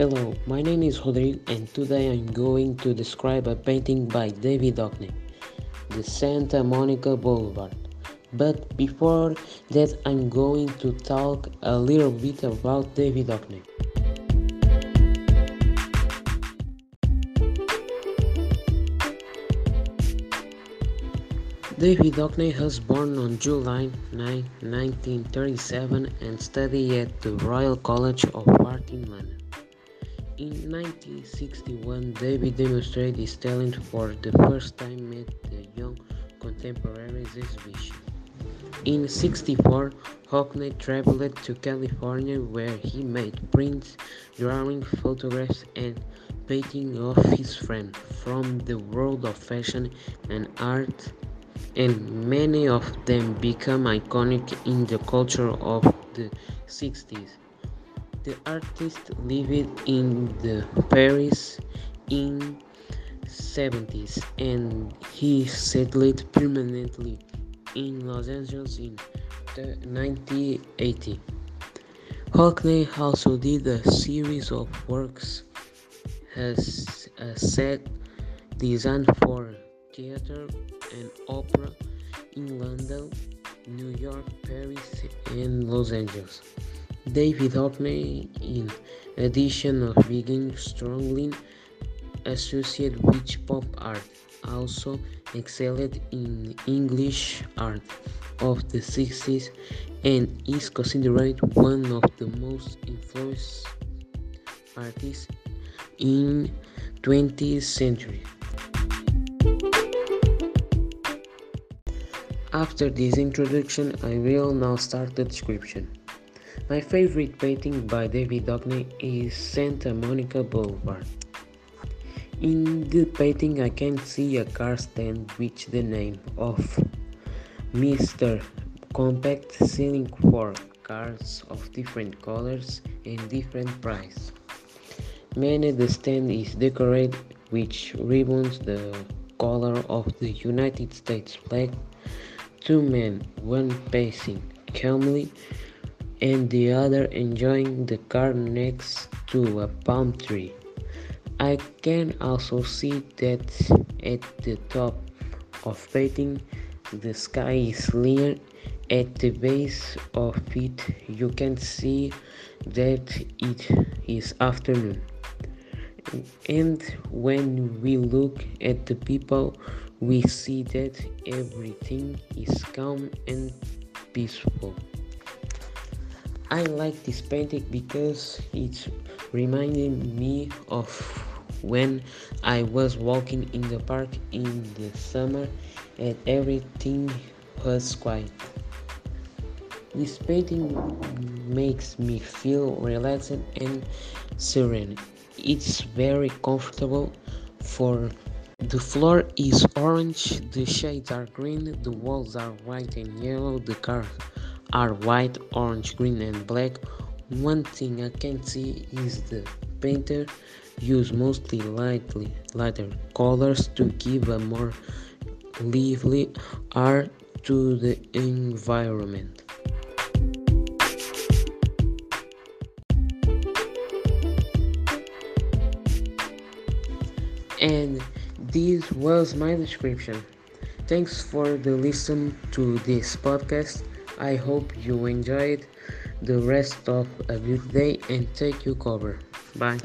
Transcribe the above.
Hello, my name is Rodrigo and today I'm going to describe a painting by David Hockney, the Santa Monica Boulevard. But before that I'm going to talk a little bit about David Hockney. David Hockney was born on July 9, 1937 and studied at the Royal College of Art in London. In 1961, David demonstrated his talent for the first time at the Young Contemporaries exhibition. In 64, Hockney traveled to California where he made prints, drawing, photographs, and paintings of his friends from the world of fashion and art and many of them become iconic in the culture of the 60s. The artist lived in the Paris in 70s and he settled permanently in Los Angeles in 1980. Hockney also did a series of works as a set design for theater and opera in London, New York, Paris, and Los Angeles. David Hockney, in addition of being strongly associated with pop art, also excelled in English art of the 60s and is considered one of the most influential artists in 20th century. After this introduction, I will now start the description. My favorite painting by David Hockney is Santa Monica Boulevard. In the painting, I can see a car stand with the name of Mr. Compact selling for cars of different colors and different price. Many the stand is decorated with ribbons the color of the United States flag Two men, one pacing calmly and the other enjoying the car next to a palm tree. I can also see that at the top of painting the sky is clear. At the base of it you can see that it is afternoon. And when we look at the people we see that everything is calm and peaceful. I like this painting because it's reminding me of when I was walking in the park in the summer and everything was quiet. This painting makes me feel relaxed and serene. It's very comfortable for the floor is orange, the shades are green, the walls are white and yellow, the cars are white, orange, green, and black. One thing I can see is the painter use mostly lightly lighter colors to give a more lively art to the environment. And this was my description. Thanks for the listen to this podcast. I hope you enjoyed the rest of a good day and take you cover. Bye.